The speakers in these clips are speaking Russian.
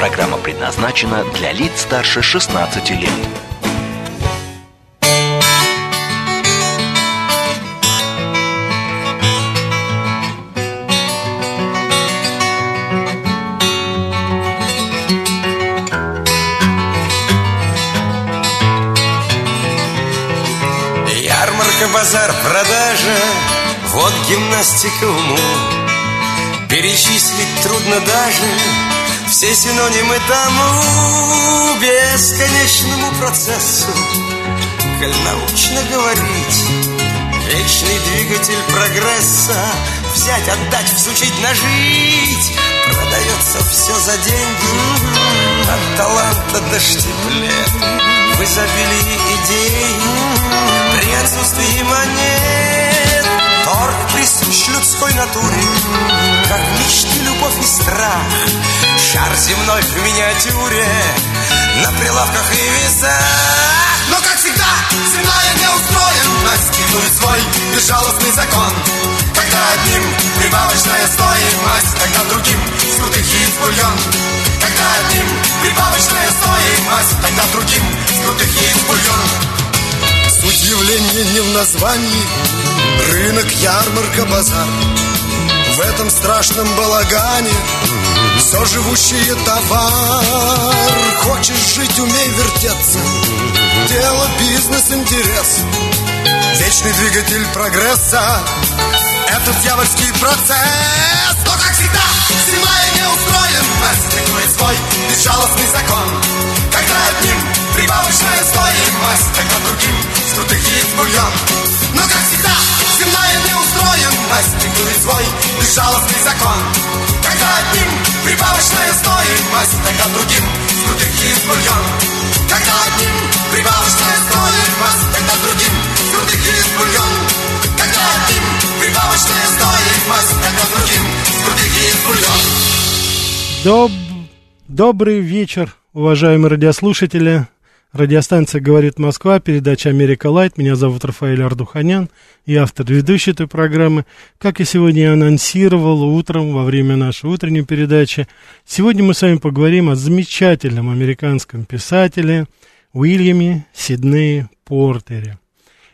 Программа предназначена для лиц старше 16 лет. Ярмарка, базар, продажа. Вот гимнастика уму. Перечислить трудно даже все синонимы тому бесконечному процессу. Коль научно говорить Вечный двигатель прогресса Взять, отдать, всучить, нажить. Продается все за деньги От таланта до штиблет В изобилии идей При отсутствии монет Торг присущ людской натуре Как мечты, любовь и страх. Шар земной в миниатюре На прилавках и весах Но, как всегда, земная не устроен Настигнует свой безжалостный закон. Когда одним прибавочная стоимость Тогда другим с крутых яиц бульон. Когда одним прибавочная стоимость Тогда другим с крутых яиц бульон. Суть явления не в названии Рынок, ярмарка, базар. В этом страшном балагане Все живущие товар. Хочешь жить, умей вертеться. Дело, бизнес, интерес. Вечный двигатель прогресса. Это дьявольский процесс. Но, как всегда, земная не устроен Настигнует свой безжалостный закон. Когда одним прибавочная стоимость Тогда другим с крутых яиц бульон Но, как всегда, земная не устроен. Настигнует свой безжалостный закон Когда одним прибавочная стоимость Тогда другим с крутых яиц бульон Когда одним прибавочная стоимость Тогда другим с крутых яиц бульон Когда одним прибавочная стоимость Тогда другим с крутых яиц бульон Доб... Добрый вечер, уважаемые радиослушатели. Радиостанция «Говорит Москва», передача «Америка Лайт». Меня зовут Рафаэль Ардуханян, я автор ведущей этой программы. Как и сегодня анонсировал утром во время нашей утренней передачи, сегодня мы с вами поговорим о замечательном американском писателе Уильяме Сиднее Портере.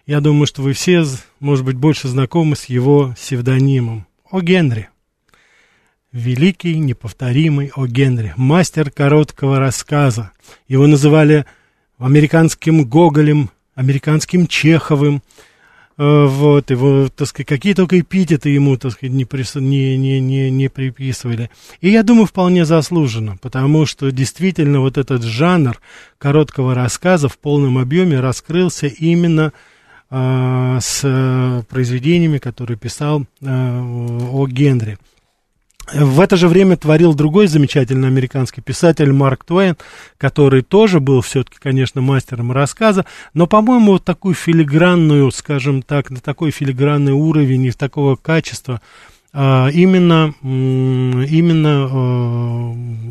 Я думаю, что вы все, может быть, больше знакомы с его псевдонимом О. Генри. Великий, неповторимый О. Генри, мастер короткого рассказа. Его называли американским Гоголем, американским Чеховым, э, вот, его, так сказать, какие только эпитеты ему, так сказать, не, прис... не, не, не, не приписывали. И я думаю, вполне заслуженно, потому что действительно вот этот жанр короткого рассказа в полном объеме раскрылся именно э, с э, произведениями, которые писал э, о Генри. В это же время творил другой замечательный американский писатель Марк Твейн, который тоже был все-таки, конечно, мастером рассказа, но, по-моему, вот такую филигранную, скажем так, на такой филигранный уровень и такого качества именно, именно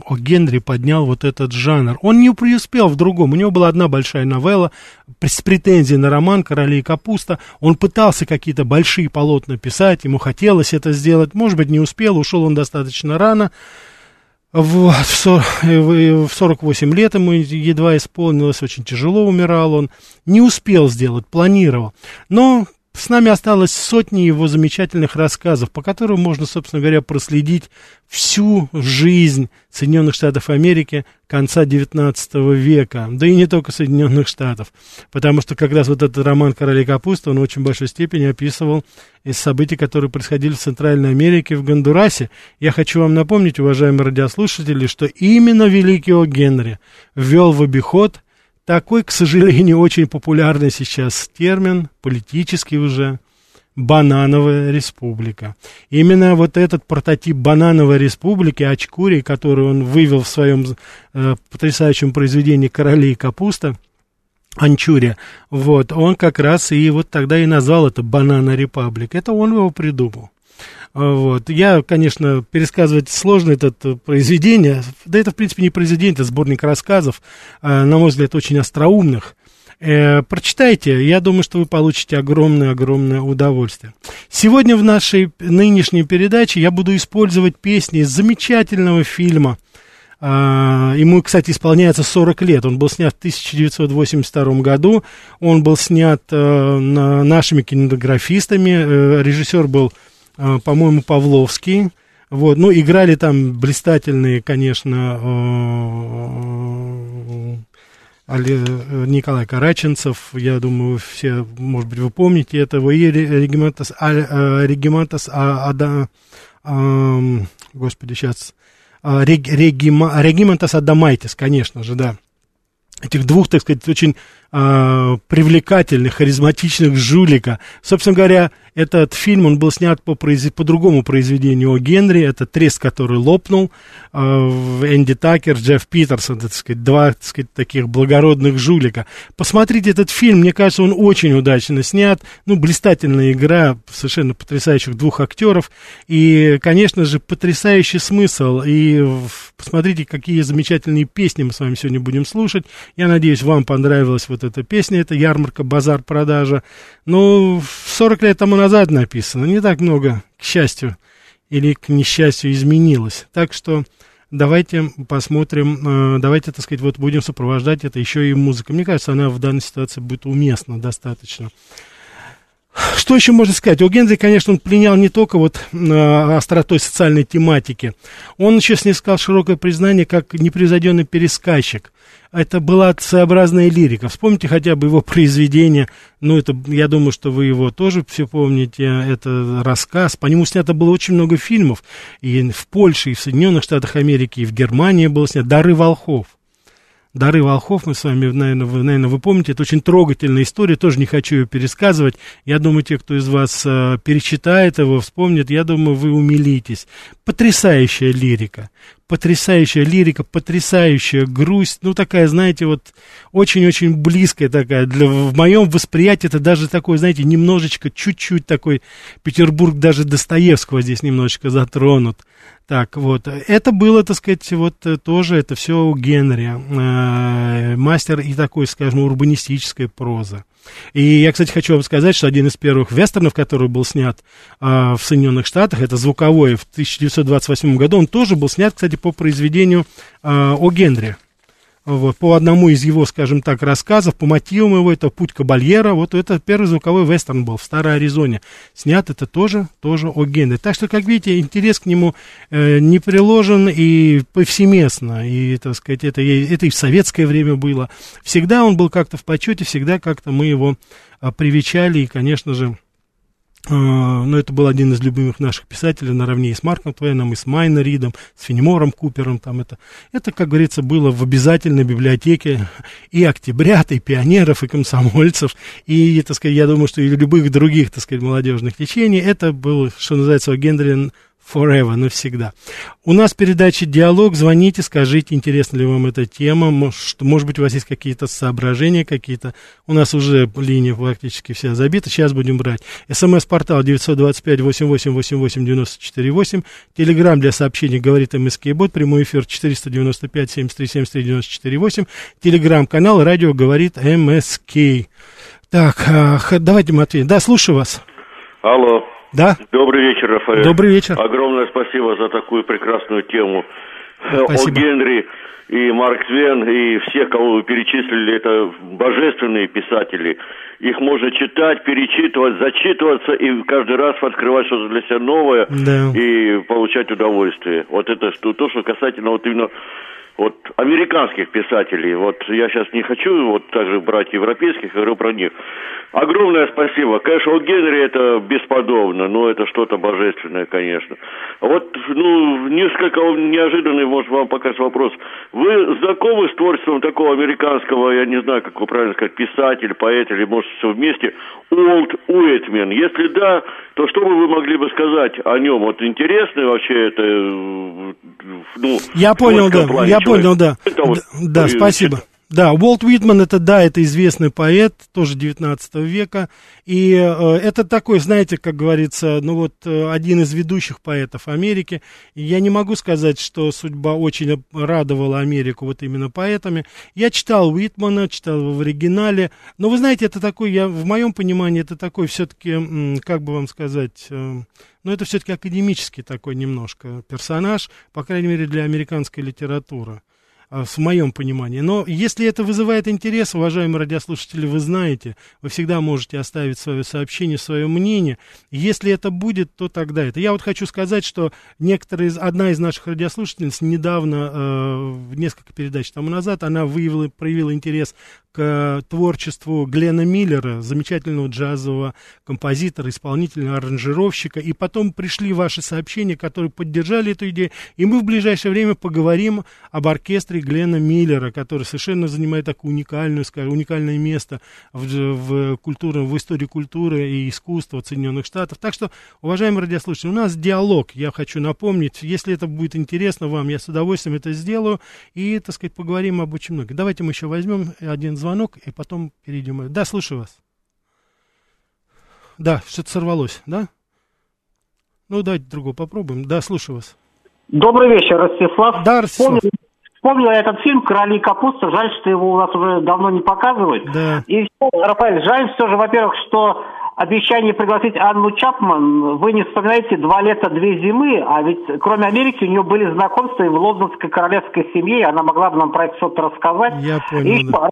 о Генри поднял вот этот жанр. Он не преуспел в другом. У него была одна большая новелла с претензией на роман «Короли и капуста». Он пытался какие-то большие полотна писать, ему хотелось это сделать. Может быть, не успел, ушел он достаточно рано. Вот, в 48 лет ему едва исполнилось, очень тяжело умирал он. Не успел сделать, планировал. Но с нами осталось сотни его замечательных рассказов, по которым можно, собственно говоря, проследить всю жизнь Соединенных Штатов Америки конца XIX века, да и не только Соединенных Штатов, потому что как раз вот этот роман «Короли капусты», он в очень большой степени описывал из событий, которые происходили в Центральной Америке, в Гондурасе. Я хочу вам напомнить, уважаемые радиослушатели, что именно великий О. Генри ввел в обиход такой, к сожалению, очень популярный сейчас термин, политический уже, «Банановая республика». Именно вот этот прототип «Банановой республики» Ачкури, который он вывел в своем э, потрясающем произведении «Короли и капуста», Анчурия, вот, он как раз и вот тогда и назвал это «Банана Репаблик». Это он его придумал. Вот. Я, конечно, пересказывать сложно это произведение. Да это, в принципе, не произведение, это сборник рассказов, а, на мой взгляд, очень остроумных. Э, прочитайте, я думаю, что вы получите огромное-огромное удовольствие. Сегодня в нашей нынешней передаче я буду использовать песни из замечательного фильма. Э, ему, кстати, исполняется 40 лет. Он был снят в 1982 году. Он был снят э, на, нашими кинематографистами. Э, режиссер был по-моему, Павловский. Вот, ну, играли там блистательные, конечно, э, Николай Караченцев, я думаю, все, может быть, вы помните этого, и Регимантас, э, Регимантас Ада, господи, сейчас, Регимантас Адамайтис, конечно же, да. Этих двух, так сказать, очень э, привлекательных, харизматичных жулика. Собственно говоря, этот фильм, он был снят по, произ... по другому произведению о Генри, это «Трест, который лопнул», э, Энди Такер, Джефф Питерсон, так сказать, два, так сказать, таких благородных жулика. Посмотрите этот фильм, мне кажется, он очень удачно снят, ну, блистательная игра совершенно потрясающих двух актеров, и, конечно же, потрясающий смысл, и посмотрите, какие замечательные песни мы с вами сегодня будем слушать. Я надеюсь, вам понравилась вот эта песня, это ярмарка, базар, продажа. Ну, 40 лет тому назад написано, не так много, к счастью, или к несчастью изменилось. Так что давайте посмотрим, э, давайте, так сказать, вот будем сопровождать это еще и музыкой. Мне кажется, она в данной ситуации будет уместна достаточно. Что еще можно сказать? У Генри, конечно, он пленял не только вот э, остротой социальной тематики, он еще снискал широкое признание как непревзойденный пересказчик. Это была своеобразная лирика. Вспомните хотя бы его произведение, ну, это, я думаю, что вы его тоже все помните, это рассказ, по нему снято было очень много фильмов, и в Польше, и в Соединенных Штатах Америки, и в Германии было снято «Дары волхов». «Дары волхов» мы с вами, наверное вы, наверное, вы помните, это очень трогательная история, тоже не хочу ее пересказывать. Я думаю, те, кто из вас э, перечитает его, вспомнит, я думаю, вы умилитесь. Потрясающая лирика, потрясающая лирика, потрясающая грусть, ну, такая, знаете, вот очень-очень близкая такая. Для, в моем восприятии это даже такой, знаете, немножечко, чуть-чуть такой Петербург даже Достоевского здесь немножечко затронут. Так, вот, это было, так сказать, вот э, тоже, это все у Генри, э, мастер и такой, скажем, урбанистической прозы. И я, кстати, хочу вам сказать, что один из первых вестернов, который был снят э, в Соединенных Штатах, это звуковой в 1928 году, он тоже был снят, кстати, по произведению э, о Генри по одному из его, скажем так, рассказов, по мотивам его, это «Путь Кабальера», вот это первый звуковой вестерн был в Старой Аризоне. Снят это тоже, тоже о Генри. Так что, как видите, интерес к нему э, не приложен и повсеместно, и, так сказать, это, это и в советское время было. Всегда он был как-то в почете, всегда как-то мы его а, привечали, и, конечно же, но это был один из любимых наших писателей, наравне и с Марком Твеном, и с Майна Ридом, с Фенемором Купером. Там это, это, как говорится, было в обязательной библиотеке и октябрят, и пионеров, и комсомольцев, и, так сказать, я думаю, что и любых других, так сказать, молодежных течений. Это был, что называется, у Генри forever, навсегда. У нас передача «Диалог». Звоните, скажите, интересна ли вам эта тема. Может, может быть, у вас есть какие-то соображения какие-то. У нас уже линия практически вся забита. Сейчас будем брать. СМС-портал 925-88-88-94-8. Телеграмм для сообщений «Говорит МСК Бот». Прямой эфир 495-73-73-94-8. Телеграмм-канал «Радио говорит МСК». Так, а, давайте, Матвей. Да, слушаю вас. Алло. Да. Добрый вечер, Рафаэль. Добрый вечер. Огромное спасибо за такую прекрасную тему. Спасибо. О Генри и Марк Твен, и все, кого вы перечислили, это божественные писатели. Их можно читать, перечитывать, зачитываться и каждый раз открывать что-то для себя новое да. и получать удовольствие. Вот это что, то, что касательно вот именно вот американских писателей. Вот я сейчас не хочу вот также брать европейских, говорю про них. Огромное спасибо. Конечно, у Генри это бесподобно, но это что-то божественное, конечно. Вот, ну, несколько неожиданный, может, вам покажется вопрос. Вы знакомы с творчеством такого американского, я не знаю, как вы правильно сказать, писатель, поэт или, может, все вместе, Уолт Уитмен? Если да, то что бы вы могли бы сказать о нем? Вот интересный вообще это, ну... Я понял, да, я. Понял, да. Вот, да, спасибо. Да, Уолт Уитман, это, да, это известный поэт, тоже 19 века, и э, это такой, знаете, как говорится, ну вот, э, один из ведущих поэтов Америки. И я не могу сказать, что судьба очень радовала Америку вот именно поэтами. Я читал Уитмана, читал его в оригинале, но вы знаете, это такой, я, в моем понимании, это такой все-таки, как бы вам сказать... Э, но это все-таки академический такой немножко персонаж, по крайней мере, для американской литературы. А, в моем понимании. Но если это вызывает интерес, уважаемые радиослушатели, вы знаете, вы всегда можете оставить свое сообщение, свое мнение. Если это будет, то тогда это. Я вот хочу сказать, что некоторые, одна из наших радиослушательниц недавно, э, несколько передач тому назад, она выявила, проявила интерес к творчеству Глена Миллера, замечательного джазового композитора, исполнителя, аранжировщика. И потом пришли ваши сообщения, которые поддержали эту идею. И мы в ближайшее время поговорим об оркестре Глена Миллера, который совершенно занимает такое уникальное, скажем, уникальное место в, в, культуре, в истории культуры и искусства Соединенных Штатов. Так что, уважаемые радиослушатели, у нас диалог, я хочу напомнить. Если это будет интересно вам, я с удовольствием это сделаю. И, так сказать, поговорим об очень многом. Давайте мы еще возьмем один звонок и потом перейдем. Да, слушаю вас. Да, что-то сорвалось, да? Ну, давайте другого попробуем. Да, слушаю вас. Добрый вечер, Ростислав. Да, Ростислав. Помню, Вспомнил этот фильм «Короли капусты». Жаль, что его у нас уже давно не показывают. Да. И, Рафаэль, жаль все же, во-первых, что обещание пригласить Анну Чапман, вы не вспоминаете «Два лета, две зимы», а ведь кроме Америки у нее были знакомства и в лондонской королевской семье, она могла бы нам про это что-то рассказать. Я понял, и да.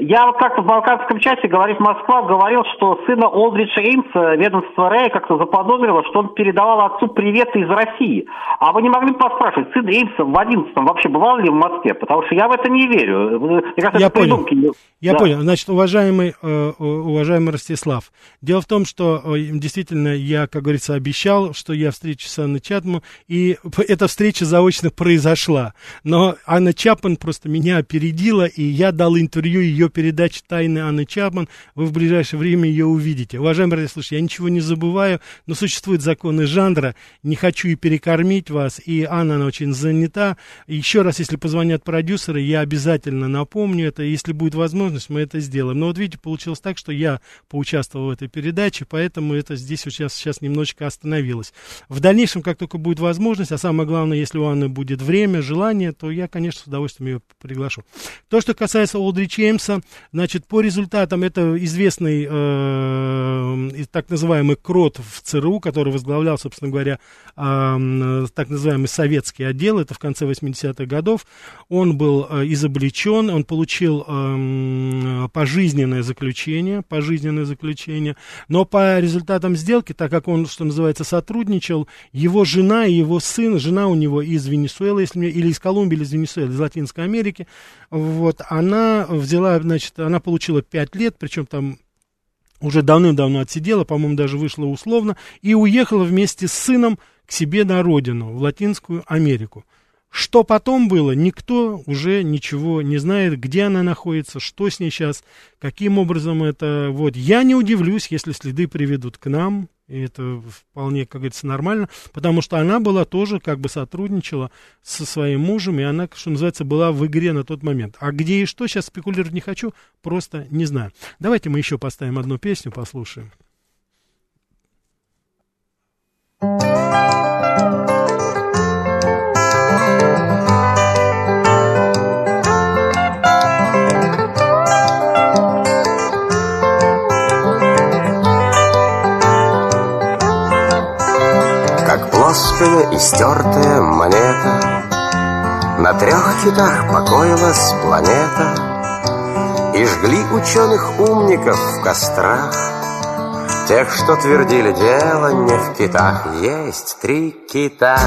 Я вот как-то в Балканском часе, говорит Москва, говорил, что сына Олдриджа Эймса ведомство Рэя как-то заподозрило, что он передавал отцу приветы из России. А вы не могли бы поспрашивать, сын Эймса в 11-м вообще бывал ли в Москве? Потому что я в это не верю. Мне кажется, я понял. Придумки. Я да. понял. Значит, уважаемый, э, уважаемый Ростислав, дело в том, что э, действительно я, как говорится, обещал, что я встречусь с Анной Чапман, и эта встреча заочно произошла. Но Анна Чапман просто меня опередила, и я дал интервью ее передаче «Тайны Анны Чапман». Вы в ближайшее время ее увидите. Уважаемые радиослушатели, я ничего не забываю, но существуют законы жанра. Не хочу и перекормить вас, и Анна, она очень занята. Еще раз, если позвонят продюсеры, я обязательно напомню это. Если будет возможность, мы это сделаем. Но вот видите, получилось так, что я поучаствовал в этой передаче, поэтому это здесь сейчас, сейчас немножечко остановилось. В дальнейшем, как только будет возможность, а самое главное, если у Анны будет время, желание, то я, конечно, с удовольствием ее приглашу. То, что касается Олдри Чеймса, Значит, по результатам это известный э, так называемый КРОТ в ЦРУ, который возглавлял, собственно говоря, э, так называемый советский отдел, это в конце 80-х годов. Он был э, изобличен, он получил э, пожизненное заключение, пожизненное заключение, но по результатам сделки, так как он, что называется, сотрудничал, его жена и его сын, жена у него из Венесуэлы, если мне, или из Колумбии, или из Венесуэлы, из Латинской Америки, вот, она взяла значит, она получила 5 лет, причем там уже давным-давно отсидела, по-моему, даже вышла условно, и уехала вместе с сыном к себе на родину, в Латинскую Америку. Что потом было, никто уже ничего не знает, где она находится, что с ней сейчас, каким образом это. Вот. Я не удивлюсь, если следы приведут к нам, и это вполне, как говорится, нормально, потому что она была тоже, как бы сотрудничала со своим мужем, и она, что называется, была в игре на тот момент. А где и что, сейчас спекулировать не хочу, просто не знаю. Давайте мы еще поставим одну песню, послушаем. Плоская и стертая монета. На трех китах покоилась планета. И жгли ученых умников в кострах. Тех, что твердили дело не в китах Есть три кита.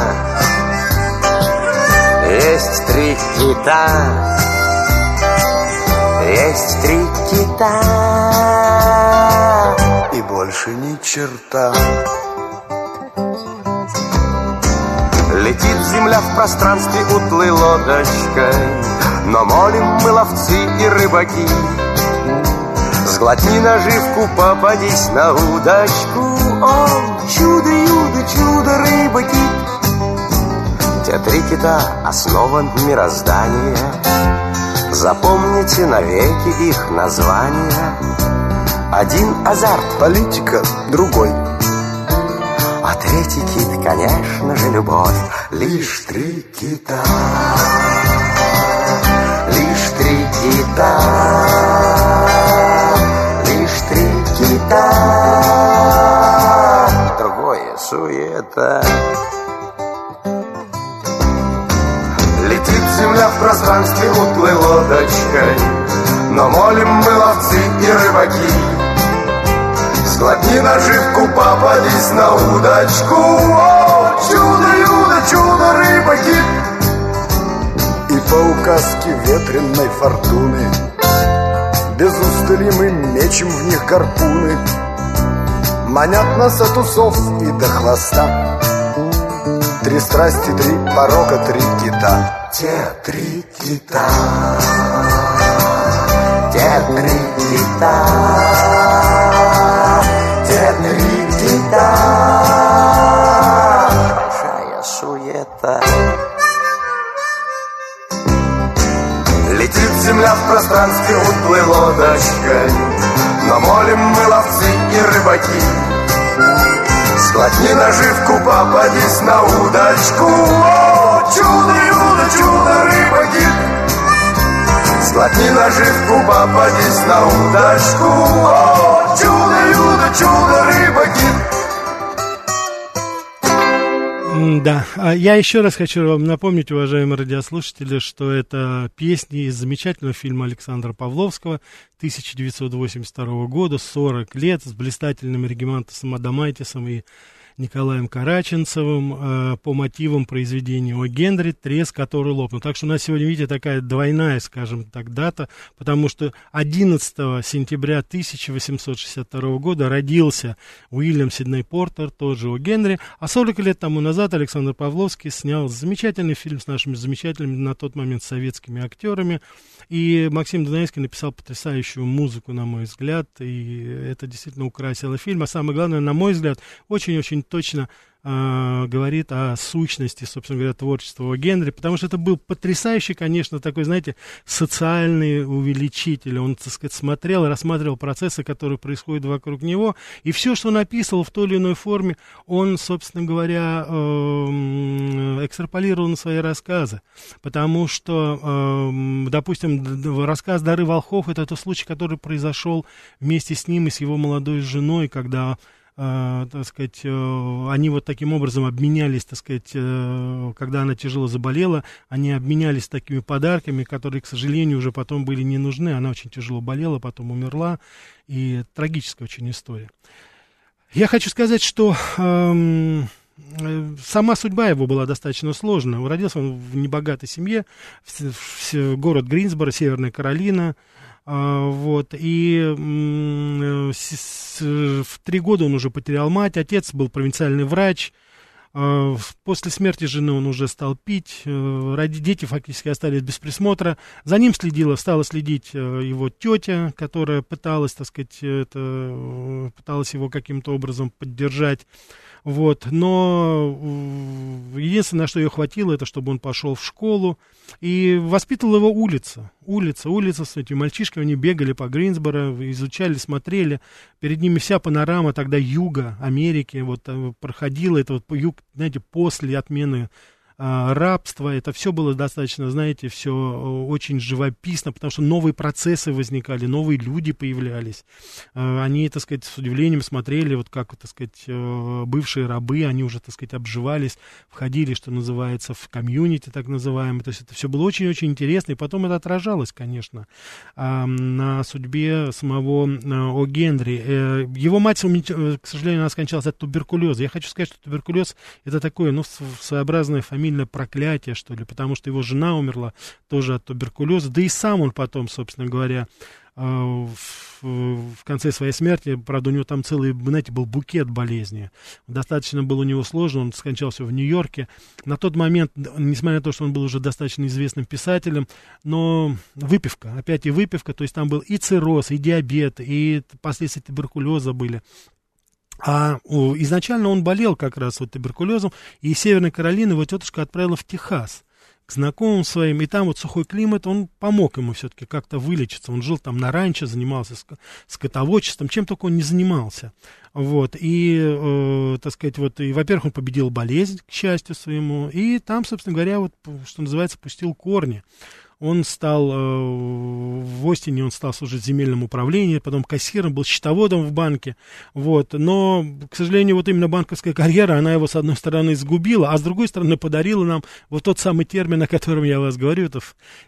Есть три кита, есть три кита, и больше ни черта. Летит земля в пространстве утлой лодочкой, Но молим мы ловцы и рыбаки. Сглотни наживку, попадись на удочку, О, чудо-юдо, чудо рыбаки. Те три кита — основа мироздания, Запомните навеки их названия. Один азарт, Политика другой. Третий кит, конечно же, любовь. Лишь три кита, лишь три кита, лишь три кита. Другое суета. Летит земля в пространстве утлой лодочкой, Но молим мы ловцы и рыбаки. Сглотни наживку, попадись на удочку, О, чудо-юдо, чудо рыбаки. И по указке ветренной фортуны Без устали мы мечем в них гарпуны. Манят нас от усов и до хвоста. Три страсти, три порока, три кита. Те три кита. Те три кита, Пространстве утлой лодочкой Но молим мы ловцы и рыбаки. Сглотни наживку, попадись на удочку О, чудо-юдо, чудо рыбаки. Сглотни наживку, попадись на удочку О, чудо-юдо, чудо рыбаки Да, А я еще раз хочу вам напомнить, уважаемые радиослушатели, что это песни из замечательного фильма Александра Павловского 1982 года, 40 лет, с блистательным Регимантосом Адамайтисом и Николаем Караченцевым э, по мотивам произведения о Генри «Треск, который лопнул». Так что у нас сегодня, видите, такая двойная, скажем так, дата, потому что 11 сентября 1862 года родился Уильям Сидней Портер, тоже о Генри, а 40 лет тому назад Александр Павловский снял замечательный фильм с нашими замечательными на тот момент советскими актерами, и Максим Дунаевский написал потрясающую музыку, на мой взгляд, и это действительно украсило фильм, а самое главное, на мой взгляд, очень-очень точно э, говорит о сущности, собственно говоря, творчества О. Генри, потому что это был потрясающий, конечно, такой, знаете, социальный увеличитель. Он, так сказать, смотрел, рассматривал процессы, которые происходят вокруг него, и все, что он описывал в той или иной форме, он, собственно говоря, э, экстраполировал на свои рассказы, потому что, э, допустим, рассказ «Дары волхов» — это тот случай, который произошел вместе с ним и с его молодой женой, когда э, так сказать, э, они вот таким образом обменялись, так сказать, э, когда она тяжело заболела, они обменялись такими подарками, которые, к сожалению, уже потом были не нужны. Она очень тяжело болела, потом умерла, и трагическая очень история. Я хочу сказать, что эм, э, сама судьба его была достаточно сложная. Родился он в небогатой семье, в, в с- город Гринсборо, Северная Каролина. А, вот, и э, в три года он уже потерял мать, отец был провинциальный врач, а, после смерти жены он уже стал пить, э, ради дети фактически остались без присмотра. За ним следила, стала следить э, его тетя, которая пыталась, так сказать, это, пыталась его каким-то образом поддержать. Вот, но единственное, что ее хватило, это чтобы он пошел в школу. И воспитывала его улица. Улица, улица с этими мальчишками, они бегали по Гринсборо, изучали, смотрели. Перед ними вся панорама тогда юга Америки вот э, проходила. Это вот юг, знаете, после отмены а, рабства, это все было достаточно, знаете, все очень живописно, потому что новые процессы возникали, новые люди появлялись. А, Они, так сказать, с удивлением смотрели, вот как, так сказать, э, бывшие рабы, они уже, так сказать, обживались, входили, что называется, в комьюнити, так называемый. То есть это все было очень-очень интересно, и потом это отражалось, конечно, а, на судьбе самого э, О. Генри. Э, Его мать, э, к сожалению, она скончалась от туберкулеза. Я хочу сказать, что туберкулез это такое, ну, своеобразная фамилия фамильное проклятие, что ли, потому что его жена умерла тоже от туберкулеза, да и сам он потом, собственно говоря, э, в, конце своей смерти, правда, у него там целый, знаете, был букет болезни. Достаточно было у него сложно, он скончался в Нью-Йорке. На тот момент, несмотря на то, что он был уже достаточно известным писателем, но выпивка, опять и выпивка, то есть там был и цирроз, и диабет, и последствия туберкулеза были. А изначально он болел как раз вот туберкулезом, и из Северной Каролины его тетушка отправила в Техас к знакомым своим, и там вот сухой климат, он помог ему все-таки как-то вылечиться. Он жил там на ранчо, занимался скотоводчеством, чем только он не занимался. Вот, и, э, так сказать, вот, и, во-первых, он победил болезнь, к счастью своему, и там, собственно говоря, вот, что называется, пустил корни он стал, э, в Остине он стал служить в земельном управлении, потом кассиром, был счетоводом в банке, вот, но, к сожалению, вот именно банковская карьера, она его, с одной стороны, сгубила, а с другой стороны, подарила нам вот тот самый термин, о котором я вас говорю, это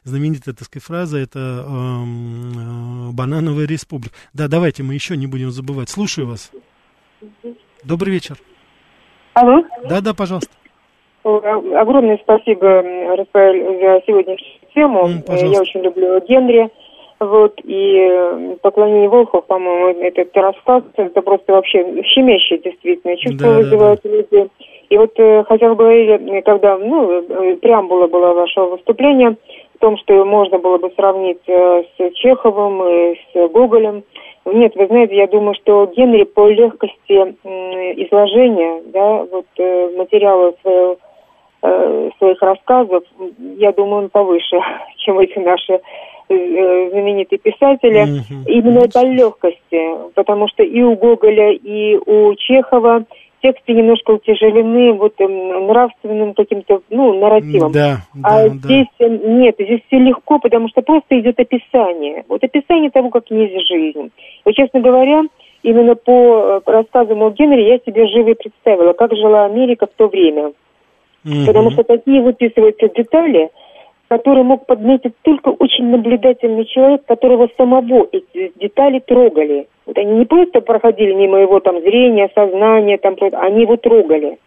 знаменитая, так сказать, фраза, это эм, э, банановая республика. Да, давайте мы еще не будем забывать. Слушаю вас. Добрый вечер. Алло. Да, да, пожалуйста. Огромное спасибо, Рафаэль, за сегодняшнюю тему. Mm, Я очень люблю Генри. Вот, и «Поклонение Волхов», по-моему, этот рассказ, это просто вообще щемящее действительно чувство да, вызывает да, да. люди. И вот, э, хотя вы говорили, когда, ну, э, преамбула была вашего выступления, в том, что можно было бы сравнить э, с Чеховым и с Гоголем. Нет, вы знаете, я думаю, что Генри по легкости изложения, да, вот материала своего Э, своих рассказов, я думаю, он повыше, чем эти наши э, знаменитые писатели. Mm-hmm. Именно по легкости, потому что и у Гоголя, и у Чехова тексты немножко утяжелены вот эм, нравственным каким-то, ну, нарративом. Да, а да, здесь да. нет, здесь все легко, потому что просто идет описание. Вот описание того, как есть жизнь. Вот, честно говоря, именно по э, рассказам о Генри я себе живо и представила, как жила Америка в то время. Угу. Потому что такие выписываются детали, которые мог подметить только очень наблюдательный человек, которого самого эти детали трогали. Вот они не просто проходили мимо его там зрения, сознания, там, они его трогали.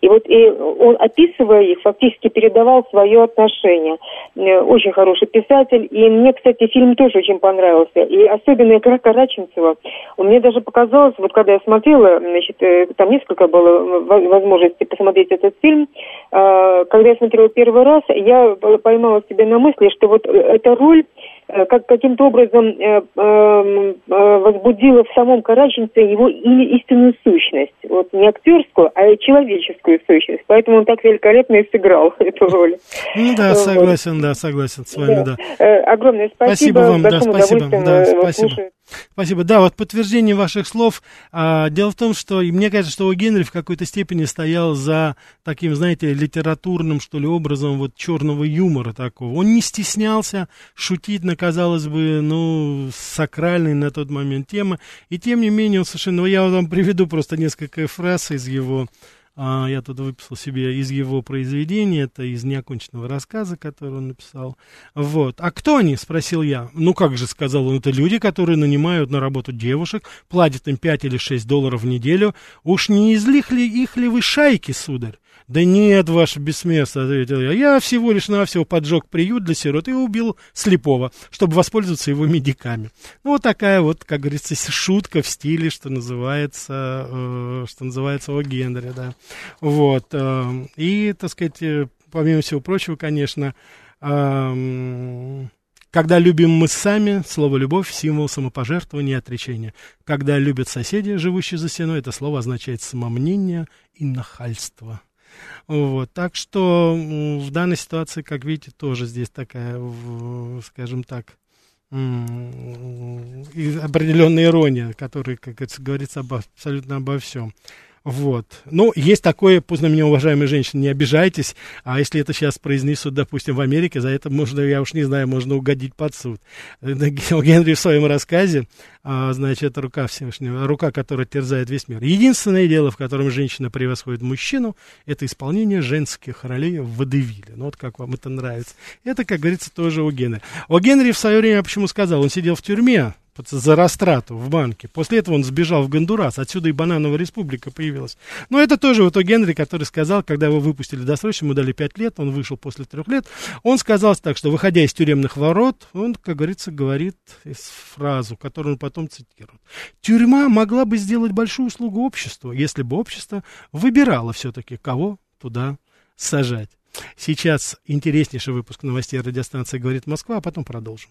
И вот и он, описывая их, фактически передавал свое отношение. Э, очень хороший писатель. И мне, кстати, фильм тоже очень понравился. И особенно игра Караченцева. Мне даже показалось, вот когда я смотрела, значит, э, там несколько было возможностей посмотреть этот фильм. Э, когда я смотрела первый раз, я поймала себя на мысли, что вот эта роль Э, как каким-то образом э, э, возбудила в самом Караченце его истинную сущность. Вот не актерскую, а человеческую сущность. Поэтому он так великолепно и сыграл эту роль. Ну да, согласен, да, согласен с вами, да. да. Огромное спасибо. Спасибо вам, да, спасибо. Да, спасибо. Спасибо. Да, вот подтверждение ваших слов. А, дело в том, что мне кажется, что у Генри в какой-то степени стоял за таким, знаете, литературным, что ли, образом вот черного юмора такого. Он не стеснялся шутить на, казалось бы, ну, сакральной на тот момент темы. И тем не менее, он совершенно... Я вам приведу просто несколько фраз из его я тут выписал себе из его произведения, это из неоконченного рассказа, который он написал. Вот. А кто они? Спросил я. Ну, как же, сказал он, это люди, которые нанимают на работу девушек, платят им 5 или 6 долларов в неделю. Уж не из ли их ли вы шайки, сударь? Да нет, ваше бессмертие, ответил я. Я всего лишь навсего поджег приют для сирот и убил слепого, чтобы воспользоваться его медиками. Ну, вот такая вот, как говорится, шутка в стиле, что называется, э, что называется о Генри, да. Вот. Э, и, так сказать, э, помимо всего прочего, конечно, э, когда любим мы сами, слово «любовь» — символ самопожертвования и отречения. Когда любят соседи, живущие за стеной, это слово означает самомнение и нахальство. Вот, так что в данной ситуации, как видите, тоже здесь такая, скажем так, определенная ирония, которая, как говорится, обо, абсолютно обо всем. Вот. Ну, есть такое, на меня, уважаемые женщины, не обижайтесь, а если это сейчас произнесут, допустим, в Америке, за это можно, я уж не знаю, можно угодить под суд. Генри в своем рассказе, а, значит, рука Всевышнего, рука, которая терзает весь мир. Единственное дело, в котором женщина превосходит мужчину, это исполнение женских ролей в водевиле. Ну, вот как вам это нравится. Это, как говорится, тоже у Генри. О Генри в свое время почему сказал, он сидел в тюрьме, за растрату в банке. После этого он сбежал в Гондурас, отсюда и банановая республика появилась. Но это тоже вот Генри, который сказал, когда его выпустили досрочно, ему дали 5 лет, он вышел после трех лет, он сказал так, что выходя из тюремных ворот, он, как говорится, говорит фразу, которую он потом цитирует. Тюрьма могла бы сделать большую услугу обществу, если бы общество выбирало все-таки, кого туда сажать. Сейчас интереснейший выпуск новостей радиостанции «Говорит Москва», а потом продолжим.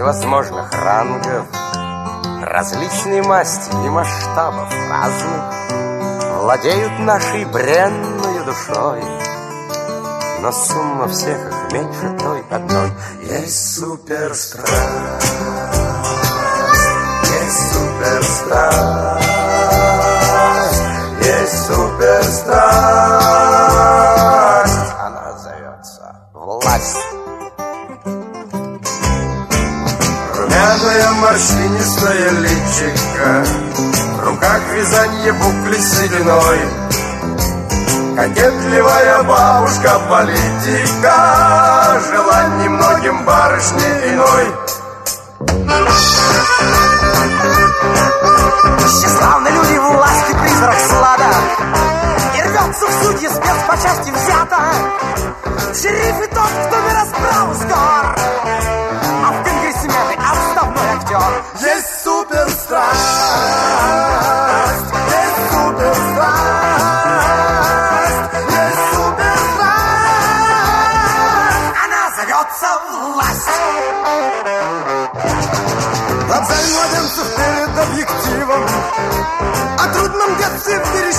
Всевозможных рангов, Различные масти и масштабов разных Владеют нашей бренной душой, Но сумма всех их меньше той одной. Есть суперстрасть, есть суперстрасть, есть суперстрасть морщинистая личика В руках вязанье букли сединой. Кокетливая бабушка-политика Жила немногим барышне иной. Тщеславны люди власти, призрак слада И рвется в судьи спец по части взято. Шериф и тот, кто на расправу скор Младенцев перед объективом. О трудном детстве в мире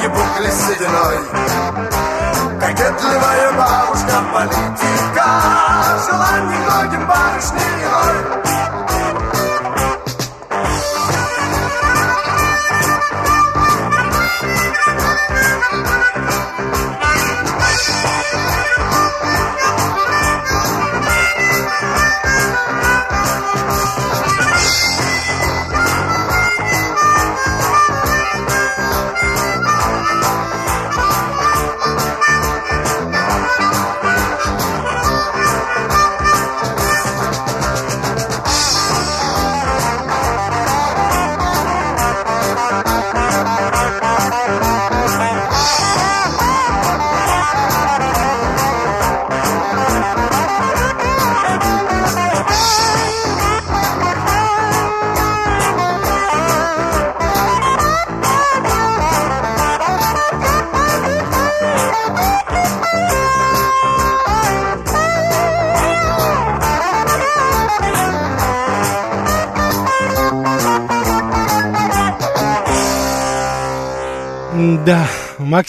вязанье букли сединой Кокетливая бабушка-политика Жила немногим барышней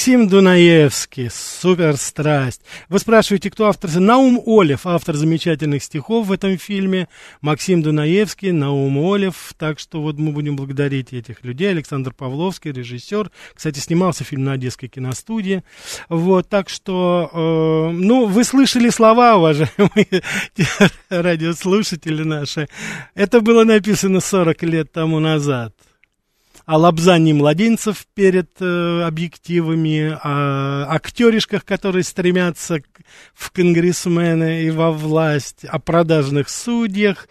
Максим Дунаевский, суперстрасть. Вы спрашиваете, кто автор? Наум Олев, автор замечательных стихов в этом фильме. Максим Дунаевский, Наум Олев. Так что вот мы будем благодарить этих людей. Александр Павловский, режиссер. Кстати, снимался фильм на Одесской киностудии. Вот, так что, э, ну, вы слышали слова, уважаемые радиослушатели наши. Это было написано 40 лет тому назад о лобзании младенцев перед э, объективами, о актеришках, которые стремятся в конгрессмены и во власть, о продажных судьях.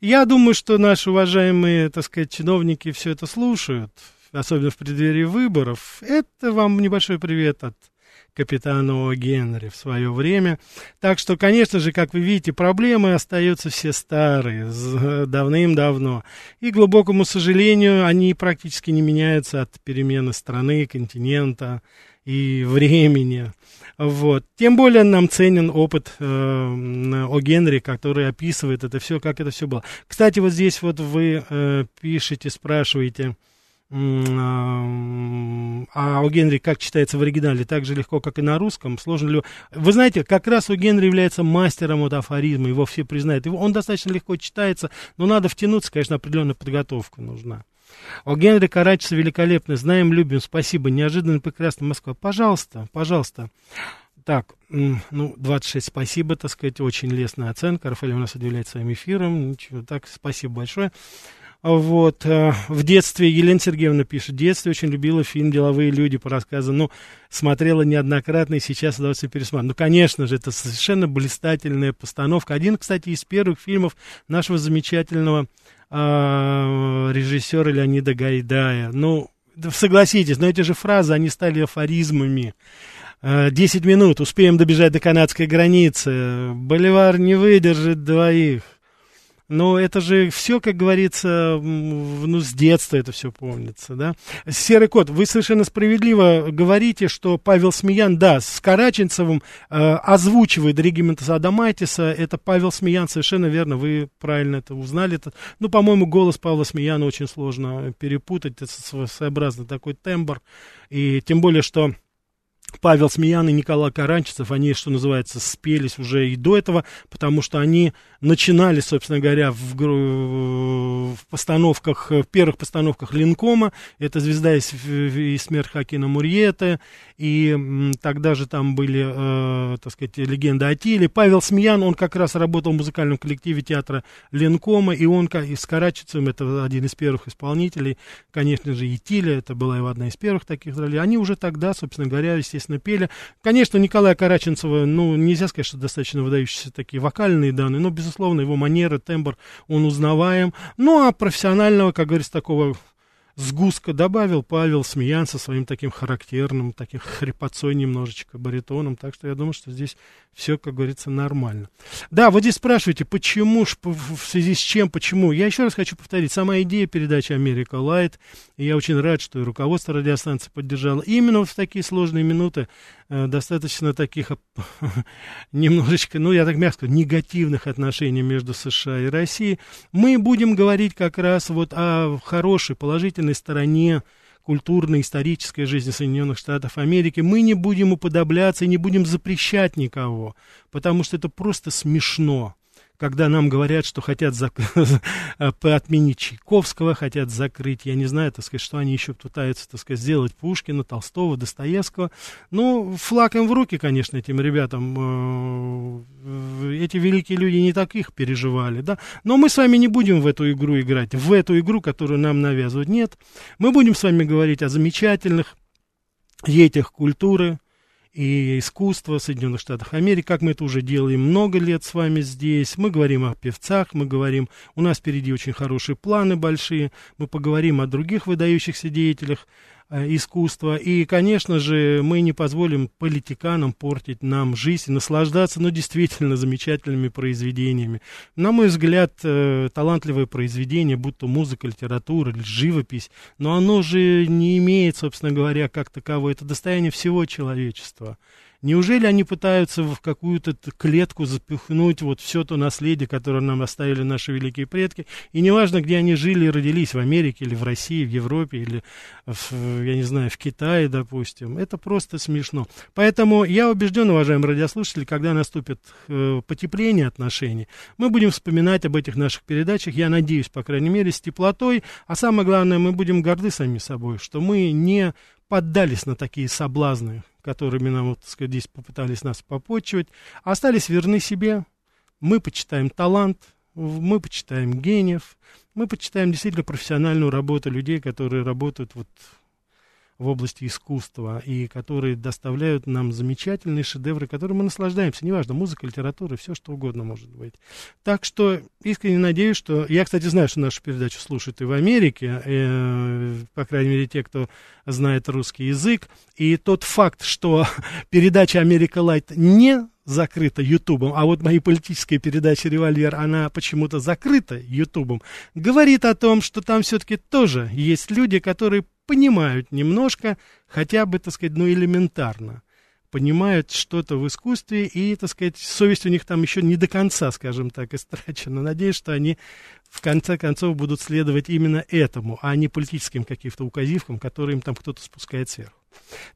Я думаю, что наши уважаемые, так сказать, чиновники все это слушают, особенно в преддверии выборов. Это вам небольшой привет от капитану Генри в свое время. Так что, конечно же, как вы видите, проблемы остаются все старые, давным-давно. И, к глубокому сожалению, они практически не меняются от перемены страны, континента и времени. Вот. Тем более нам ценен опыт э, о Генри, который описывает это все, как это все было. Кстати, вот здесь вот вы э, пишете, спрашиваете, м, а о Генри как читается в оригинале, так же легко, как и на русском, сложно ли... Вы знаете, как раз у Генри является мастером вот афоризма, его все признают. Он достаточно легко читается, но надо втянуться, конечно, определенная подготовка нужна. О Генри Карачеса великолепный, знаем, любим, спасибо, неожиданно прекрасно Москва. Пожалуйста, пожалуйста. Так, ну, 26, спасибо, так сказать, очень лестная оценка. Рафаэль у нас удивляет своим эфиром. Ничего, так, спасибо большое. Вот, э, в детстве, Елена Сергеевна пишет, в детстве очень любила фильм «Деловые люди» по рассказам, ну, смотрела неоднократно и сейчас удовольствие пересматривать. Ну, конечно же, это совершенно блистательная постановка. Один, кстати, из первых фильмов нашего замечательного э, режиссера Леонида Гайдая. Ну, согласитесь, но эти же фразы, они стали афоризмами. Э, 10 минут, успеем добежать до канадской границы. Боливар не выдержит двоих. Ну, это же все, как говорится, ну, с детства это все помнится, да. Серый кот, вы совершенно справедливо говорите, что Павел Смеян, да, с Караченцевым э, озвучивает регимента Адамайтиса, это Павел Смеян, совершенно верно, вы правильно это узнали. Это, ну, по-моему, голос Павла Смеяна очень сложно перепутать, это сво- своеобразный такой тембр, и тем более, что Павел Смеян и Николай Каранчев, они, что называется, спелись уже и до этого, потому что они начинали, собственно говоря, в, в постановках, в первых постановках Линкома, это «Звезда и, и смерть Хакина Мурьета», и тогда же там были, э, так сказать, «Легенда о Тиле». Павел Смеян, он как раз работал в музыкальном коллективе театра Ленкома, и он и с Карачевцем, это один из первых исполнителей, конечно же, и Тиля, это была его одна из первых таких ролей. Они уже тогда, собственно говоря, естественно, пели. Конечно, Николая Караченцева, ну, нельзя сказать, что достаточно выдающиеся такие вокальные данные, но, безусловно, его манера, тембр, он узнаваем. Ну, а профессионального, как говорится, такого сгустка добавил Павел Смеян со своим таким характерным, таким хрипотцой немножечко, баритоном. Так что я думаю, что здесь все, как говорится, нормально. Да, вот здесь спрашиваете, почему, в связи с чем, почему. Я еще раз хочу повторить, сама идея передачи «Америка Лайт», я очень рад, что и руководство радиостанции поддержало. Именно в такие сложные минуты достаточно таких немножечко, ну, я так мягко скажу, негативных отношений между США и Россией, мы будем говорить как раз вот о хорошей, положительной стороне культурной, исторической жизни Соединенных Штатов Америки. Мы не будем уподобляться и не будем запрещать никого, потому что это просто смешно когда нам говорят, что хотят зак... отменить Чайковского, хотят закрыть, я не знаю, так сказать, что они еще пытаются, так сказать, сделать Пушкина, Толстого, Достоевского. Ну, флаг им в руки, конечно, этим ребятам. Э, Эти великие люди не так их переживали, да. Но мы с вами не будем в эту игру играть, в эту игру, которую нам навязывают. Нет, мы будем с вами говорить о замечательных детях культуры, и искусства Соединенных Штатов Америки, как мы это уже делаем много лет с вами здесь. Мы говорим о певцах, мы говорим, у нас впереди очень хорошие планы большие, мы поговорим о других выдающихся деятелях искусства. И, конечно же, мы не позволим политиканам портить нам жизнь и наслаждаться, ну, действительно замечательными произведениями. На мой взгляд, э, талантливое произведение, будь то музыка, литература или живопись, но оно же не имеет, собственно говоря, как таковое. Это достояние всего человечества. Неужели они пытаются в какую-то клетку запихнуть вот все то наследие, которое нам оставили наши великие предки, и неважно, где они жили и родились, в Америке или в России, в Европе или, в, я не знаю, в Китае, допустим, это просто смешно. Поэтому я убежден, уважаемые радиослушатели, когда наступит э, потепление отношений, мы будем вспоминать об этих наших передачах, я надеюсь, по крайней мере, с теплотой, а самое главное, мы будем горды сами собой, что мы не поддались на такие соблазны, которыми нам, вот, так сказать, здесь попытались нас попотчевать, а остались верны себе. Мы почитаем талант, мы почитаем гениев, мы почитаем действительно профессиональную работу людей, которые работают вот в области искусства, и которые доставляют нам замечательные шедевры, которыми мы наслаждаемся. Неважно, музыка, литература, все что угодно может быть. Так что искренне надеюсь, что... Я, кстати, знаю, что нашу передачу слушают и в Америке, э, по крайней мере, те, кто знает русский язык. И тот факт, что передача «Америка Лайт» не закрыта Ютубом, а вот моя политическая передача «Револьвер», она почему-то закрыта Ютубом, говорит о том, что там все-таки тоже есть люди, которые понимают немножко, хотя бы, так сказать, ну, элементарно понимают что-то в искусстве, и, так сказать, совесть у них там еще не до конца, скажем так, истрачена. Надеюсь, что они в конце концов будут следовать именно этому, а не политическим каким-то указивкам, которые им там кто-то спускает сверху.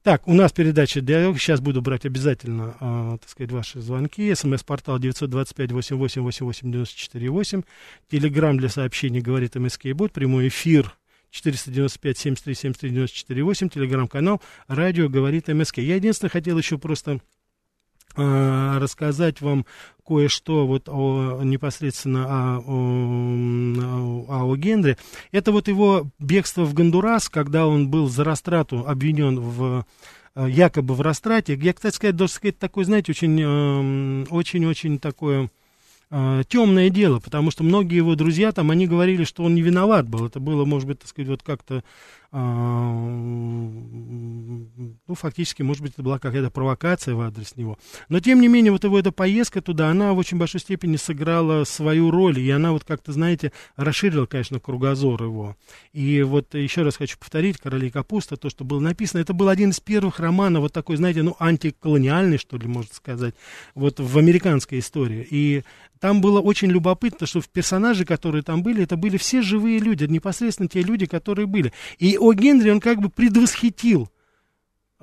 Так, у нас передача «Диалог». Сейчас буду брать обязательно, э, так сказать, ваши звонки. СМС-портал 925-88-88-94-8. Телеграмм для сообщений «Говорит МСК» будет. Прямой эфир 495-73-73-94-8, телеграм-канал «Радио говорит МСК». Я единственное хотел еще просто э, рассказать вам кое-что вот о, непосредственно о, о, о, Генри. Это вот его бегство в Гондурас, когда он был за растрату обвинен в э, якобы в растрате. Я, кстати сказать, должен сказать, такой, знаете, очень-очень очень такое э, темное дело, потому что многие его друзья там, они говорили, что он не виноват был. Это было, может быть, так сказать, вот как-то а, ну, фактически, может быть, это была какая-то провокация в адрес него. Но, тем не менее, вот его эта поездка туда, она в очень большой степени сыграла свою роль, и она вот как-то, знаете, расширила, конечно, кругозор его. И вот еще раз хочу повторить, «Короли капуста», то, что было написано, это был один из первых романов, вот такой, знаете, ну, антиколониальный, что ли, можно сказать, вот в американской истории. И там было очень любопытно, что в персонажи, которые там были, это были все живые люди, непосредственно те люди, которые были. И о Генри он как бы предвосхитил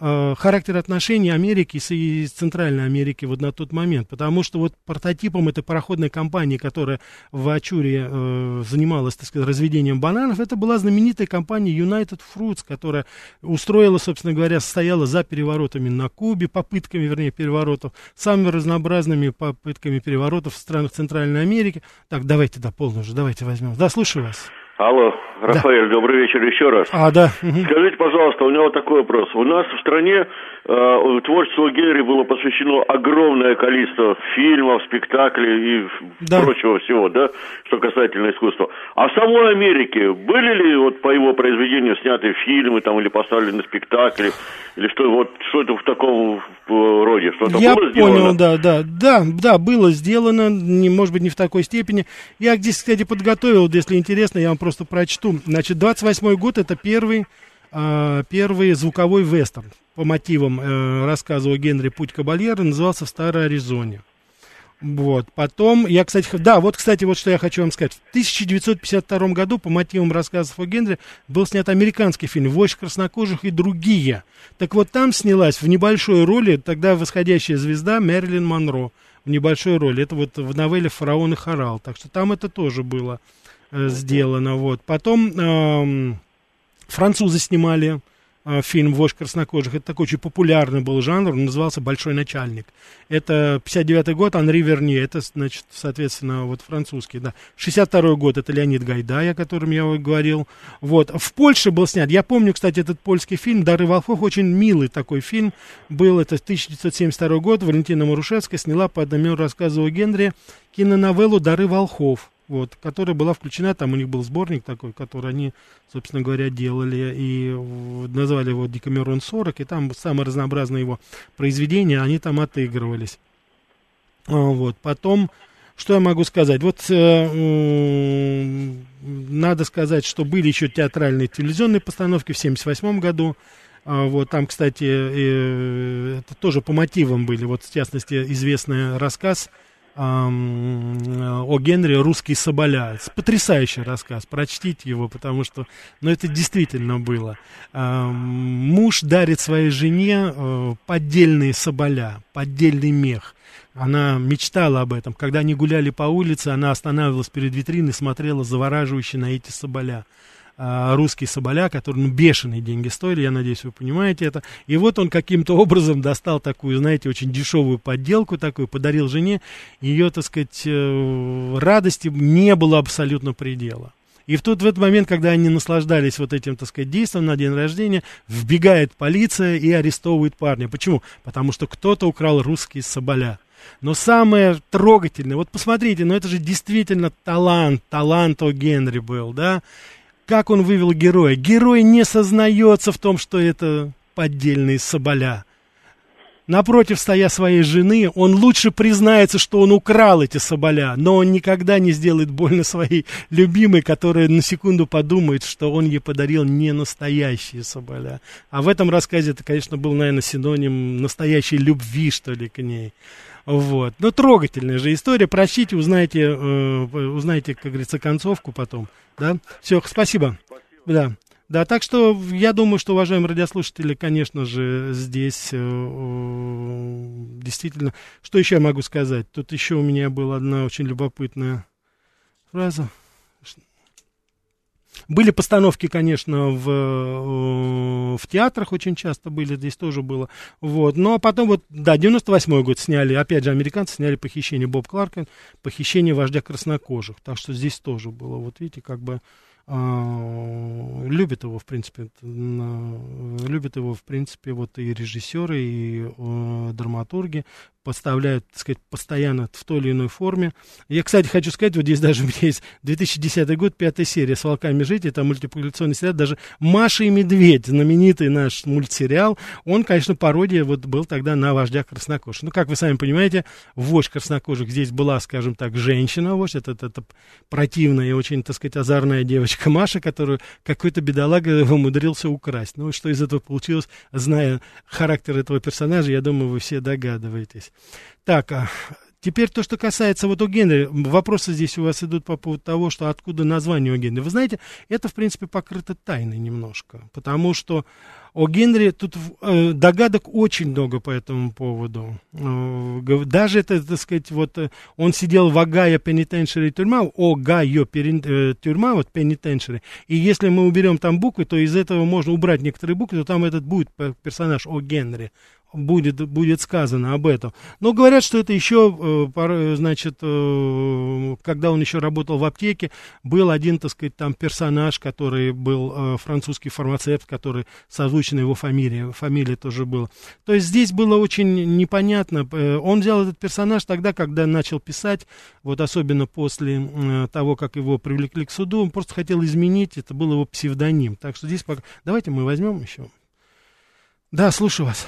э, характер отношений Америки с, и Центральной Америки вот на тот момент, потому что вот прототипом этой пароходной компании, которая в Ачуре э, занималась, так сказать, разведением бананов, это была знаменитая компания United Fruits, которая устроила, собственно говоря, стояла за переворотами на Кубе, попытками, вернее, переворотов, самыми разнообразными попытками переворотов в странах Центральной Америки. Так, давайте, да, полно уже, давайте возьмем. Да, слушаю вас. Алло, Рафаэль, да. добрый вечер еще раз. А, да. Скажите, пожалуйста, у него такой вопрос. У нас в стране э, творчеству Генри было посвящено огромное количество фильмов, спектаклей и да. прочего всего, да, что касательно искусства. А в самой Америке были ли вот по его произведению сняты фильмы там или поставлены спектакли, или что вот что-то в таком э, роде? Что-то Я было понял, сделано? да, да, да, да, было сделано, не, может быть, не в такой степени. Я здесь, кстати, подготовил, если интересно, я вам просто просто прочту. Значит, 28 год это первый, э, первый звуковой вестерн по мотивам э, рассказа Генри «Путь кабальера» назывался «В Старой Аризоне». Вот, потом, я, кстати, да, вот, кстати, вот что я хочу вам сказать. В 1952 году по мотивам рассказов о Генри был снят американский фильм «Вождь краснокожих и другие». Так вот, там снялась в небольшой роли тогда восходящая звезда Мэрилин Монро в небольшой роли. Это вот в новелле «Фараон и хорал». Так что там это тоже было сделано. Вот. Потом э, французы снимали э, фильм «Вождь краснокожих». Это такой очень популярный был жанр, он назывался «Большой начальник». Это 59 год, Анри Верни, это, значит, соответственно, вот французский, да. 62 год, это Леонид Гайдай, о котором я говорил. Вот, в Польше был снят, я помню, кстати, этот польский фильм «Дары волхов», очень милый такой фильм был, это 1972 год, Валентина Марушевская сняла по одному рассказу о Генри киноновеллу «Дары волхов» вот, которая была включена, там у них был сборник такой, который они, собственно говоря, делали, и назвали его Декамерон 40, и там самые разнообразные его произведения, они там отыгрывались. А, вот, потом, что я могу сказать? Вот э, надо сказать, что были еще театральные телевизионные постановки в 1978 году, а, вот там, кстати, э, это тоже по мотивам были, вот в частности, известный рассказ о Генри «Русский соболя». Потрясающий рассказ, прочтите его, потому что, ну, это действительно было. Муж дарит своей жене э, поддельные соболя, поддельный мех. Она мечтала об этом. Когда они гуляли по улице, она останавливалась перед витриной, смотрела завораживающе на эти соболя. А, русский соболя, который, ну, бешеные деньги стоили, я надеюсь, вы понимаете это. И вот он каким-то образом достал такую, знаете, очень дешевую подделку такую, подарил жене. Ее, так сказать, э, радости не было абсолютно предела. И в тот в этот момент, когда они наслаждались вот этим, так сказать, действием на день рождения, вбегает полиция и арестовывает парня. Почему? Потому что кто-то украл русские соболя. Но самое трогательное, вот посмотрите, ну это же действительно талант, талант о Генри был, да? Как он вывел героя? Герой не сознается в том, что это поддельные соболя. Напротив, стоя своей жены, он лучше признается, что он украл эти соболя, но он никогда не сделает больно своей любимой, которая на секунду подумает, что он ей подарил не настоящие соболя. А в этом рассказе это, конечно, был, наверное, синоним настоящей любви, что ли, к ней. Вот. Но трогательная же история. Прощите, узнаете, э, узнаете, как говорится, концовку потом. Да? Все, спасибо. спасибо. Да. Да, так что я думаю, что, уважаемые радиослушатели, конечно же, здесь э, э, действительно... Что еще я могу сказать? Тут еще у меня была одна очень любопытная фраза. Были постановки, конечно, в, э, в театрах очень часто были, здесь тоже было. Вот. Но потом вот, да, 98 год сняли, опять же, американцы сняли похищение Боб Кларка, похищение вождя краснокожих. Так что здесь тоже было, вот видите, как бы а, любят его, в принципе, любят его, в принципе, вот и режиссеры, и драматурги, поставляют, так сказать, постоянно в той или иной форме. Я, кстати, хочу сказать, вот здесь даже у меня есть 2010 год, пятая серия «С волками жить», это мультипликационный сериал, даже «Маша и медведь», знаменитый наш мультсериал, он, конечно, пародия вот был тогда на вождя краснокожих. Ну, как вы сами понимаете, вождь краснокожих здесь была, скажем так, женщина-вождь, это, это, это противная и очень, так сказать, озорная девочка Маша, которую какой-то бедолага умудрился украсть. Ну, что из этого получилось, зная характер этого персонажа, я думаю, вы все догадываетесь. Так, а теперь то, что касается вот у Генри, вопросы здесь у вас идут по поводу того, что откуда название у Генри. Вы знаете, это, в принципе, покрыто тайной немножко, потому что о Генри тут э, догадок очень много по этому поводу. Э, даже это, так сказать, вот э, он сидел в Агая Пенитеншери тюрьма, Огайо э, тюрьма, вот Пенитеншери. И если мы уберем там буквы, то из этого можно убрать некоторые буквы, то там этот будет персонаж О Генри будет, будет сказано об этом. Но говорят, что это еще, э, значит, э, когда он еще работал в аптеке, был один, так сказать, там персонаж, который был э, французский фармацевт, который созвучен его фамилии, фамилия тоже была. То есть здесь было очень непонятно. Он взял этот персонаж тогда, когда начал писать, вот особенно после того, как его привлекли к суду, он просто хотел изменить, это был его псевдоним. Так что здесь пока... Давайте мы возьмем еще. Да, слушаю вас.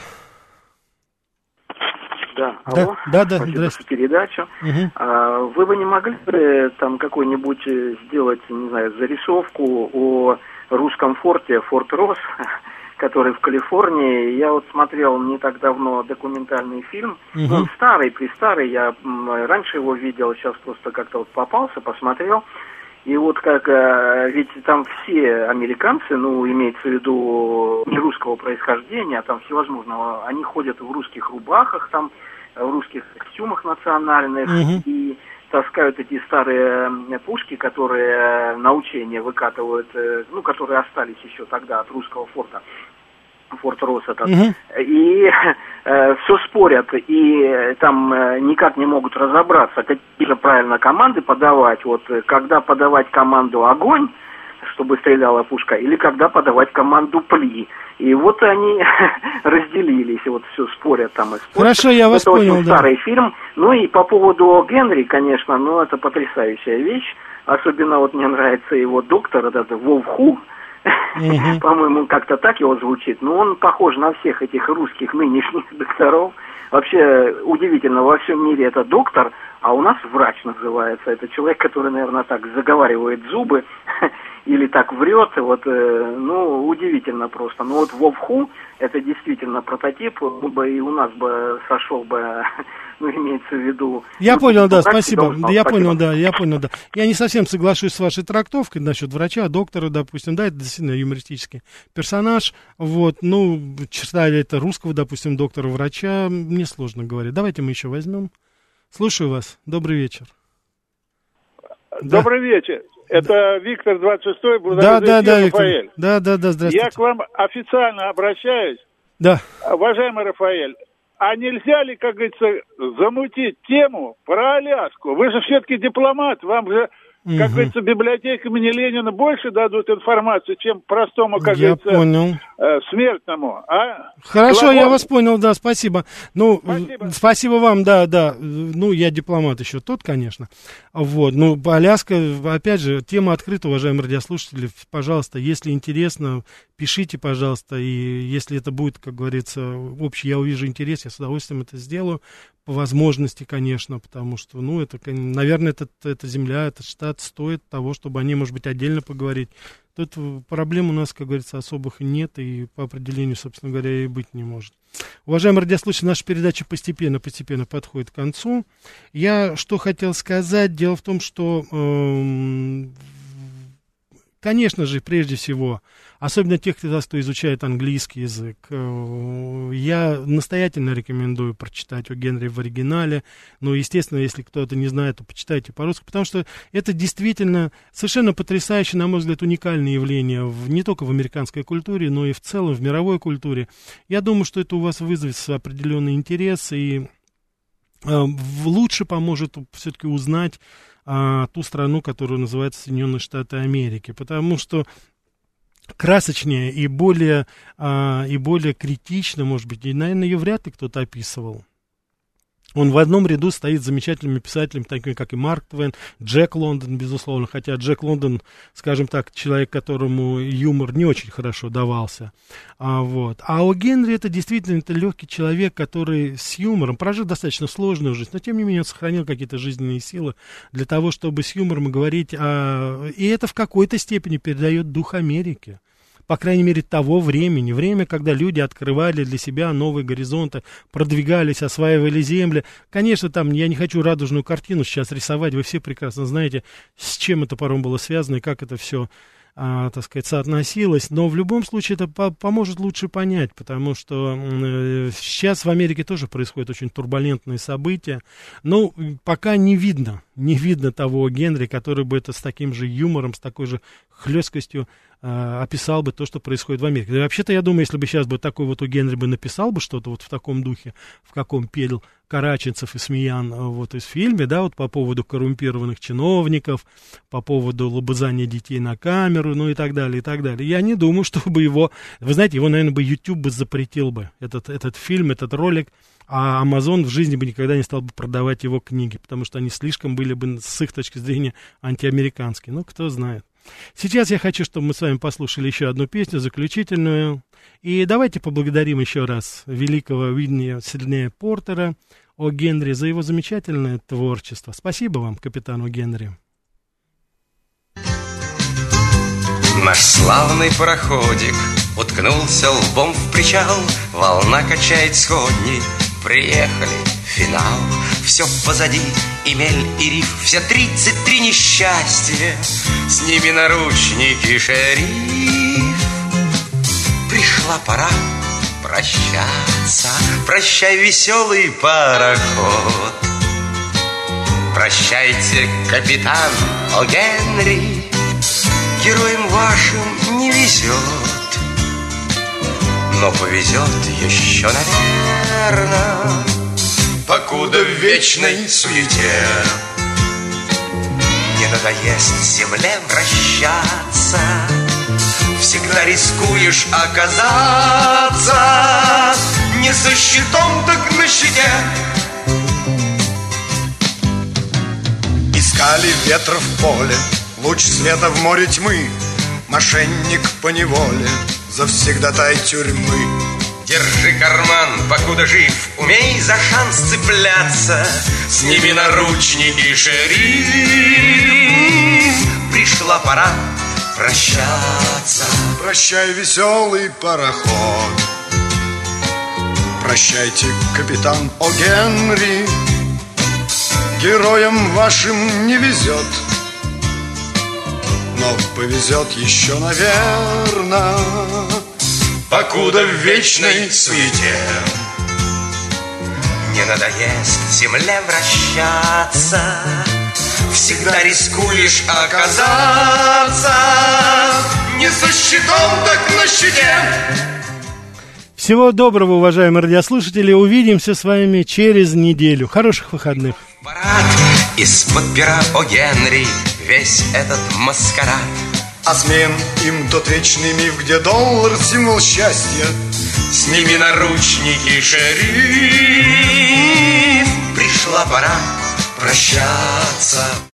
Да, алло. Да, да, Спасибо за передачу. Угу. А, вы бы не могли бы там какой-нибудь э, сделать, не знаю, зарисовку о русском форте, Форт Росс, который в Калифорнии. Я вот смотрел не так давно документальный фильм. Угу. Он старый, престарый. Я раньше его видел, сейчас просто как-то вот попался, посмотрел. И вот как, э, ведь там все американцы, ну, имеется в виду не русского происхождения, а там всевозможного, они ходят в русских рубахах, там, в русских костюмах национальных, угу. и таскают эти старые пушки, которые на учение выкатывают, э, ну, которые остались еще тогда от русского форта. Форт Росс этот, угу. и э, все спорят, и там э, никак не могут разобраться, какие же правильно команды подавать, вот э, когда подавать команду «Огонь», чтобы стреляла пушка, или когда подавать команду «Пли». И вот они разделились, вот все спорят там и спорят. Хорошо, я вас это понял, очень да. старый фильм. Ну и по поводу Генри, конечно, ну это потрясающая вещь. Особенно вот мне нравится его доктор, этот Вов Ху, Угу. По-моему, как-то так его звучит. Но он похож на всех этих русских нынешних докторов. Вообще удивительно, во всем мире это доктор, а у нас врач называется. Это человек, который, наверное, так заговаривает зубы или так врет. Вот, э, ну, удивительно просто. Но вот Вовху это действительно прототип, бы и у нас бы сошел бы ну, имеется в виду... Я ну, понял, да, спасибо. Должен, я спасибо. понял, да, я понял, да. Я не совсем соглашусь с вашей трактовкой насчет врача, доктора, допустим, да, это действительно юмористический персонаж, вот, ну, читали это русского, допустим, доктора-врача, мне сложно говорить. Давайте мы еще возьмем. Слушаю вас. Добрый вечер. Добрый да. вечер. Это. Виктор 26-й, да, да, да, Рафаэль. Да, да, да, здравствуйте. Я к вам официально обращаюсь. Да. Уважаемый Рафаэль, а нельзя ли, как говорится, замутить тему про Аляску? Вы же все-таки дипломат, вам же Как Мгм. говорится, библиотека имени Ленина больше дадут информации, чем простому, как Я говорится, понял. э, смертному, а? Хорошо, я Глагол- вас понял, да, спасибо. Ну, спасибо. спасибо вам, да, да. Ну, я дипломат еще тот, конечно. Вот, ну, Аляска, опять же, тема открыта, уважаемые радиослушатели. Пожалуйста, если интересно, пишите, пожалуйста, и если это будет, как говорится, общий, я увижу интерес, я с удовольствием это сделаю, по возможности, конечно, потому что, ну, это, наверное, это, эта земля, этот штат стоит того, чтобы они, может быть, отдельно поговорить. Тут э, проблем у нас, как говорится, особых нет, и по определению, собственно говоря, и быть не может. Уважаемые радиослушатели, наша передача постепенно-постепенно подходит к концу. Я что хотел сказать, дело в том, что, эм, конечно же, прежде всего, особенно тех, кто, изучает английский язык, э, я настоятельно рекомендую прочитать о Генри в оригинале. Но, естественно, если кто-то не знает, то почитайте по-русски, потому что это действительно совершенно потрясающее, на мой взгляд, уникальное явление в, не только в американской культуре, но и в целом в мировой культуре. Я думаю, что это у вас вызовет определенный интерес и э, лучше поможет все-таки узнать а, ту страну, которую называется Соединенные Штаты Америки, потому что красочнее и более, а, и более критично, может быть, и, наверное, ее вряд ли кто-то описывал. Он в одном ряду стоит с замечательными писателями, такими как и Марк Твен, Джек Лондон, безусловно, хотя Джек Лондон, скажем так, человек, которому юмор не очень хорошо давался. А, вот. а у Генри это действительно это легкий человек, который с юмором прожил достаточно сложную жизнь, но тем не менее он сохранил какие-то жизненные силы для того, чтобы с юмором говорить. о- и это в какой-то степени передает дух Америки по крайней мере, того времени, время, когда люди открывали для себя новые горизонты, продвигались, осваивали земли. Конечно, там, я не хочу радужную картину сейчас рисовать, вы все прекрасно знаете, с чем это порой было связано и как это все, а, так сказать, соотносилось, но в любом случае это по- поможет лучше понять, потому что э, сейчас в Америке тоже происходят очень турбулентные события, но м, пока не видно, не видно того Генри, который бы это с таким же юмором, с такой же хлесткостью э, описал бы то, что происходит в Америке. Да вообще-то, я думаю, если бы сейчас бы такой вот у Генри бы написал бы что-то вот в таком духе, в каком пел Караченцев и Смеян э, вот из фильме, да, вот по поводу коррумпированных чиновников, по поводу лобызания детей на камеру, ну и так далее, и так далее. Я не думаю, чтобы его, вы знаете, его, наверное, бы YouTube бы запретил бы, этот, этот фильм, этот ролик, а Amazon в жизни бы никогда не стал бы продавать его книги, потому что они слишком были бы с их точки зрения антиамериканские. Ну, кто знает. Сейчас я хочу, чтобы мы с вами послушали еще одну песню, заключительную. И давайте поблагодарим еще раз великого Уидни Сиднея Портера о Генри за его замечательное творчество. Спасибо вам, капитану Генри. Наш славный пароходик уткнулся лбом в причал, Волна качает сходни, приехали, финал. Все позади, и мель, и риф, все тридцать три несчастья, С ними наручники, шериф. Пришла пора прощаться, Прощай, веселый пароход. Прощайте, капитан О Генри, Героям вашим не везет, Но повезет еще, наверное, Покуда в вечной суете Не надоест земле вращаться, Всегда рискуешь оказаться Не со щитом, так на щите Искали ветра в поле, луч света в море тьмы, Мошенник по неволе, завсегдатай тюрьмы. Держи карман, покуда жив, умей за шанс цепляться. Сними наручники, шериф. Пришла пора прощаться. Прощай, веселый пароход. Прощайте, капитан О. Генри. Героям вашим не везет, но повезет еще, наверное. Покуда в вечной суете Не надоест земле вращаться Всегда рискуешь оказаться Не со щитом, так на щите Всего доброго, уважаемые радиослушатели. Увидимся с вами через неделю. Хороших выходных. Парад Из-под пера о Генри весь этот маскарад А смен им тот вечный миф, где доллар символ счастья Сними наручники, шериф Пришла пора прощаться.